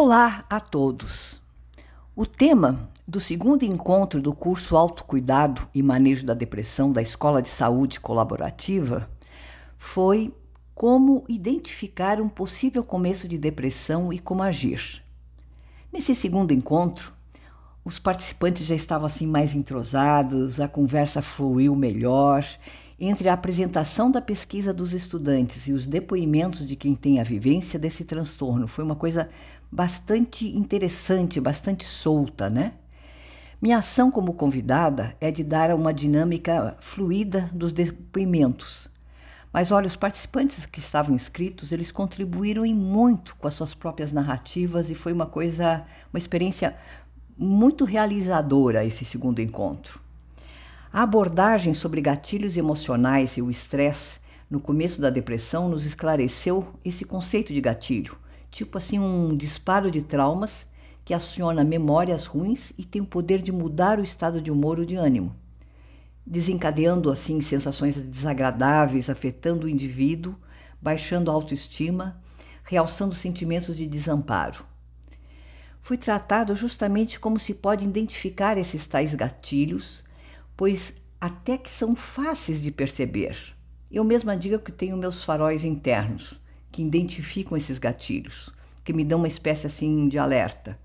Olá a todos. O tema do segundo encontro do curso Autocuidado e Manejo da Depressão da Escola de Saúde Colaborativa foi como identificar um possível começo de depressão e como agir. Nesse segundo encontro, os participantes já estavam assim mais entrosados, a conversa fluiu melhor. Entre a apresentação da pesquisa dos estudantes e os depoimentos de quem tem a vivência desse transtorno, foi uma coisa bastante interessante, bastante solta, né? Minha ação como convidada é de dar uma dinâmica fluida dos depoimentos. Mas olha, os participantes que estavam inscritos, eles contribuíram em muito com as suas próprias narrativas e foi uma coisa, uma experiência muito realizadora esse segundo encontro. A abordagem sobre gatilhos emocionais e o estresse no começo da depressão nos esclareceu esse conceito de gatilho tipo assim um disparo de traumas que aciona memórias ruins e tem o poder de mudar o estado de humor ou de ânimo, desencadeando assim sensações desagradáveis, afetando o indivíduo, baixando a autoestima, realçando sentimentos de desamparo. Fui tratado justamente como se pode identificar esses tais gatilhos, pois até que são fáceis de perceber. Eu mesma digo que tenho meus faróis internos que identificam esses gatilhos, que me dão uma espécie assim de alerta.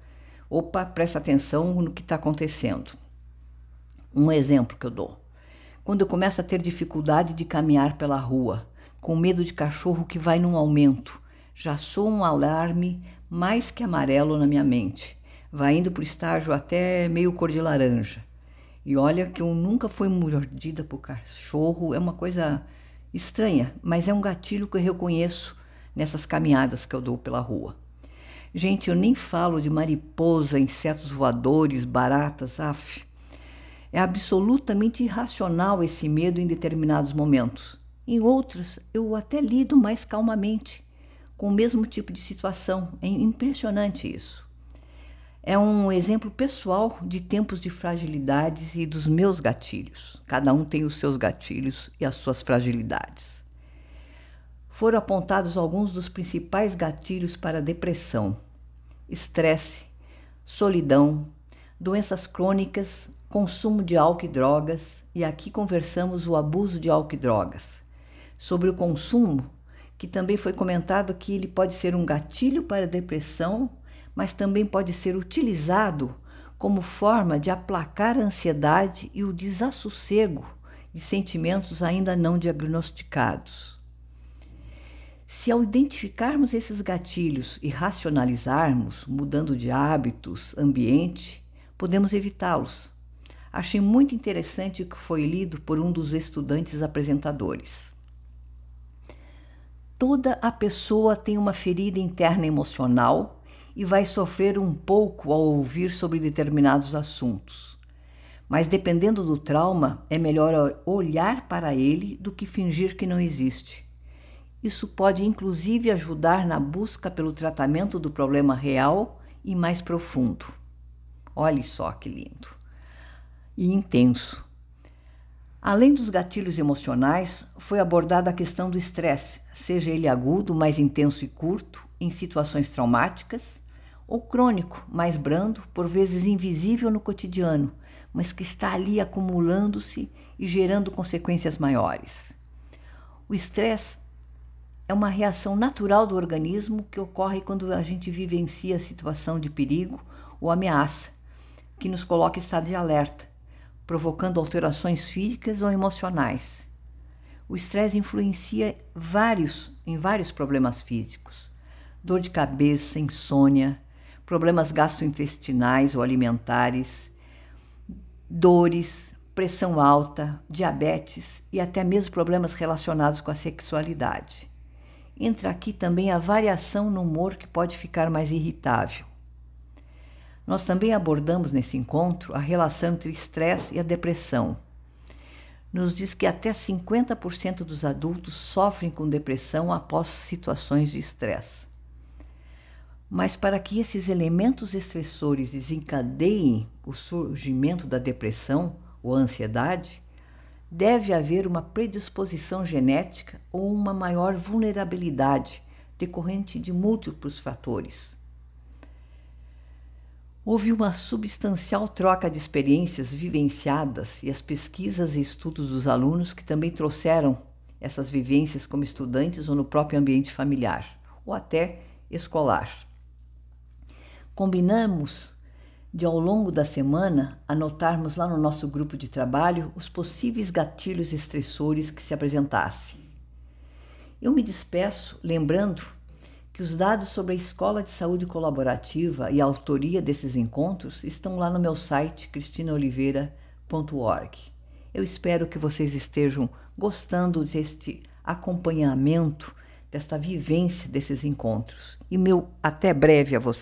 Opa, presta atenção no que está acontecendo. Um exemplo que eu dou. Quando eu começo a ter dificuldade de caminhar pela rua, com medo de cachorro que vai num aumento, já sou um alarme mais que amarelo na minha mente. Vai indo para o estágio até meio cor de laranja. E olha que eu nunca fui mordida por cachorro, é uma coisa estranha, mas é um gatilho que eu reconheço nessas caminhadas que eu dou pela rua. Gente, eu nem falo de mariposa, insetos voadores, baratas, af. É absolutamente irracional esse medo em determinados momentos. Em outros, eu até lido mais calmamente com o mesmo tipo de situação. É impressionante isso. É um exemplo pessoal de tempos de fragilidades e dos meus gatilhos. Cada um tem os seus gatilhos e as suas fragilidades foram apontados alguns dos principais gatilhos para depressão: estresse, solidão, doenças crônicas, consumo de álcool e drogas, e aqui conversamos o abuso de álcool e drogas. Sobre o consumo, que também foi comentado que ele pode ser um gatilho para depressão, mas também pode ser utilizado como forma de aplacar a ansiedade e o desassossego de sentimentos ainda não diagnosticados. Se ao identificarmos esses gatilhos e racionalizarmos, mudando de hábitos, ambiente, podemos evitá-los. Achei muito interessante o que foi lido por um dos estudantes apresentadores. Toda a pessoa tem uma ferida interna emocional e vai sofrer um pouco ao ouvir sobre determinados assuntos. Mas dependendo do trauma, é melhor olhar para ele do que fingir que não existe. Isso pode inclusive ajudar na busca pelo tratamento do problema real e mais profundo. Olhe só que lindo. E intenso. Além dos gatilhos emocionais, foi abordada a questão do estresse, seja ele agudo, mais intenso e curto, em situações traumáticas, ou crônico, mais brando, por vezes invisível no cotidiano, mas que está ali acumulando-se e gerando consequências maiores. O estresse é uma reação natural do organismo que ocorre quando a gente vivencia a situação de perigo ou ameaça, que nos coloca em estado de alerta, provocando alterações físicas ou emocionais. O estresse influencia vários, em vários problemas físicos: dor de cabeça, insônia, problemas gastrointestinais ou alimentares, dores, pressão alta, diabetes e até mesmo problemas relacionados com a sexualidade. Entra aqui também a variação no humor que pode ficar mais irritável. Nós também abordamos nesse encontro a relação entre estresse e a depressão. Nos diz que até 50% dos adultos sofrem com depressão após situações de estresse. Mas para que esses elementos estressores desencadeiem o surgimento da depressão ou ansiedade, deve haver uma predisposição genética ou uma maior vulnerabilidade decorrente de múltiplos fatores. Houve uma substancial troca de experiências vivenciadas e as pesquisas e estudos dos alunos que também trouxeram essas vivências como estudantes ou no próprio ambiente familiar ou até escolar. Combinamos de, ao longo da semana, anotarmos lá no nosso grupo de trabalho os possíveis gatilhos estressores que se apresentassem. Eu me despeço lembrando que os dados sobre a Escola de Saúde Colaborativa e a autoria desses encontros estão lá no meu site cristinaoliveira.org. Eu espero que vocês estejam gostando deste acompanhamento, desta vivência desses encontros. E meu até breve a vocês.